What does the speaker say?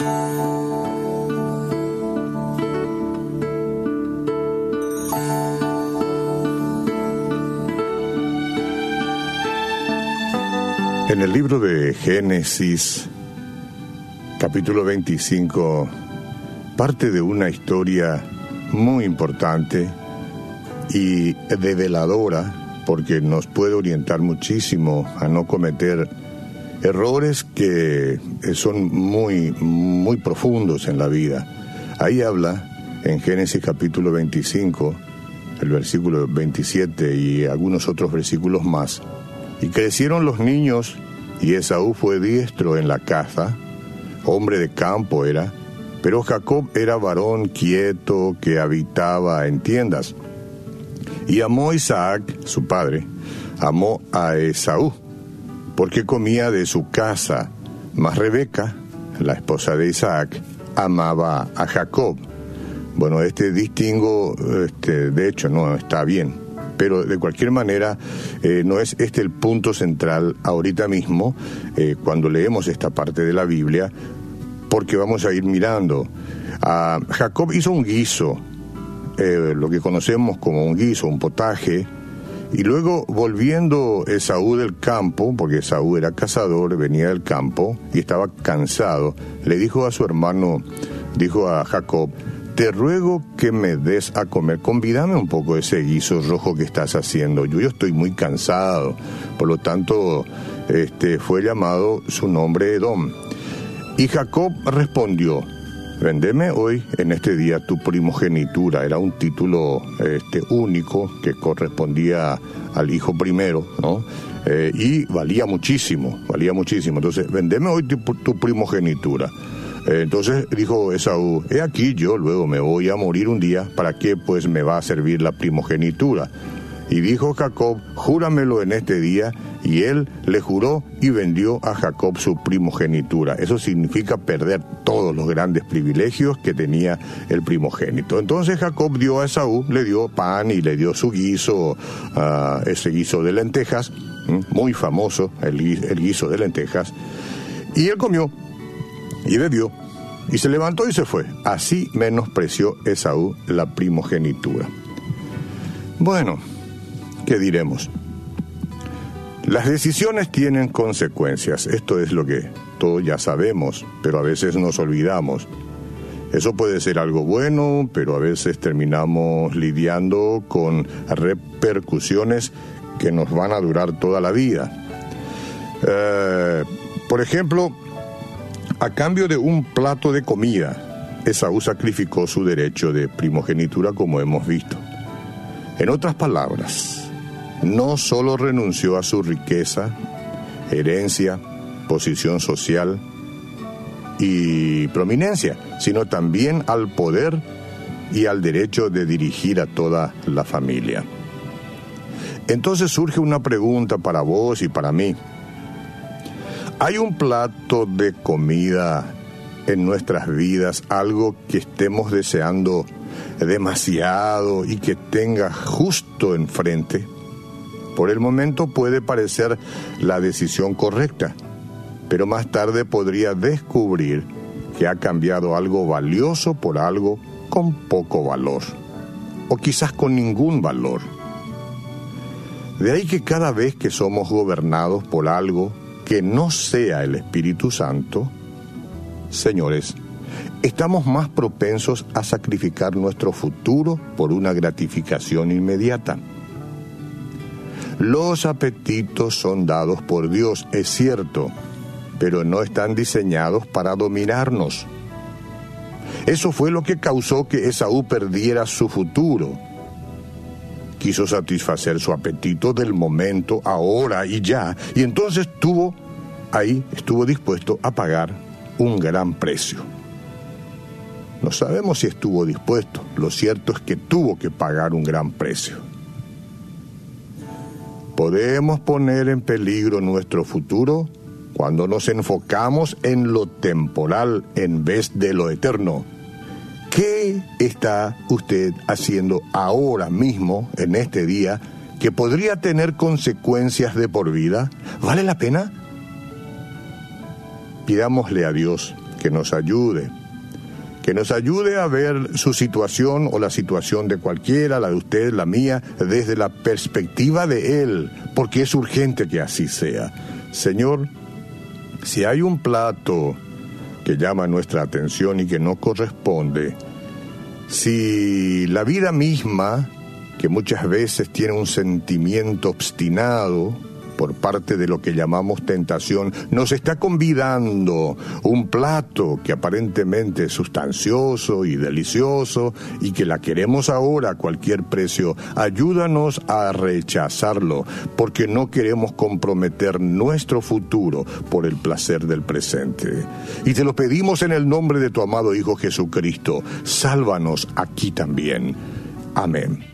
En el libro de Génesis, capítulo 25, parte de una historia muy importante y develadora, porque nos puede orientar muchísimo a no cometer errores que son muy, muy profundos en la vida. Ahí habla en Génesis capítulo 25, el versículo 27 y algunos otros versículos más y crecieron los niños, y Esaú fue diestro en la caza, hombre de campo era, pero Jacob era varón quieto que habitaba en tiendas. Y amó Isaac, su padre, amó a Esaú, porque comía de su casa, mas Rebeca, la esposa de Isaac, amaba a Jacob. Bueno, este distingo, este, de hecho, no está bien pero de cualquier manera eh, no es este el punto central ahorita mismo eh, cuando leemos esta parte de la Biblia, porque vamos a ir mirando. a Jacob hizo un guiso, eh, lo que conocemos como un guiso, un potaje, y luego volviendo Esaú del campo, porque Esaú era cazador, venía del campo y estaba cansado, le dijo a su hermano, dijo a Jacob, te ruego que me des a comer, convídame un poco ese guiso rojo que estás haciendo. Yo, yo estoy muy cansado, por lo tanto, este, fue llamado su nombre Edom. Y Jacob respondió, vendeme hoy en este día tu primogenitura. Era un título este, único que correspondía al hijo primero, ¿no? Eh, y valía muchísimo, valía muchísimo. Entonces, vendeme hoy tu primogenitura. Eh, entonces dijo Esaú, he aquí yo luego me voy a morir un día, ¿para qué pues me va a servir la primogenitura? Y dijo Jacob, júramelo en este día, y él le juró y vendió a Jacob su primogenitura. Eso significa perder todos los grandes privilegios que tenía el primogénito. Entonces Jacob dio a Esaú, le dio pan y le dio su guiso, uh, ese guiso de lentejas, muy famoso, el, el guiso de lentejas, y él comió y bebió, y se levantó y se fue. Así menospreció Esaú la primogenitura. Bueno, ¿qué diremos? Las decisiones tienen consecuencias, esto es lo que todos ya sabemos, pero a veces nos olvidamos. Eso puede ser algo bueno, pero a veces terminamos lidiando con repercusiones que nos van a durar toda la vida. Eh, por ejemplo, a cambio de un plato de comida, Esaú sacrificó su derecho de primogenitura como hemos visto. En otras palabras, no solo renunció a su riqueza, herencia, posición social y prominencia, sino también al poder y al derecho de dirigir a toda la familia. Entonces surge una pregunta para vos y para mí. ¿Hay un plato de comida en nuestras vidas, algo que estemos deseando demasiado y que tenga justo enfrente? Por el momento puede parecer la decisión correcta, pero más tarde podría descubrir que ha cambiado algo valioso por algo con poco valor, o quizás con ningún valor. De ahí que cada vez que somos gobernados por algo que no sea el Espíritu Santo, señores, estamos más propensos a sacrificar nuestro futuro por una gratificación inmediata. Los apetitos son dados por Dios, es cierto, pero no están diseñados para dominarnos. Eso fue lo que causó que Esaú perdiera su futuro. Quiso satisfacer su apetito del momento, ahora y ya, y entonces tuvo ahí estuvo dispuesto a pagar un gran precio. No sabemos si estuvo dispuesto, lo cierto es que tuvo que pagar un gran precio. Podemos poner en peligro nuestro futuro cuando nos enfocamos en lo temporal en vez de lo eterno. ¿Qué está usted haciendo ahora mismo, en este día, que podría tener consecuencias de por vida? ¿Vale la pena? Pidámosle a Dios que nos ayude, que nos ayude a ver su situación o la situación de cualquiera, la de usted, la mía, desde la perspectiva de Él, porque es urgente que así sea. Señor, si hay un plato que llama nuestra atención y que no corresponde, si la vida misma, que muchas veces tiene un sentimiento obstinado, por parte de lo que llamamos tentación, nos está convidando un plato que aparentemente es sustancioso y delicioso y que la queremos ahora a cualquier precio, ayúdanos a rechazarlo porque no queremos comprometer nuestro futuro por el placer del presente. Y te lo pedimos en el nombre de tu amado Hijo Jesucristo, sálvanos aquí también. Amén.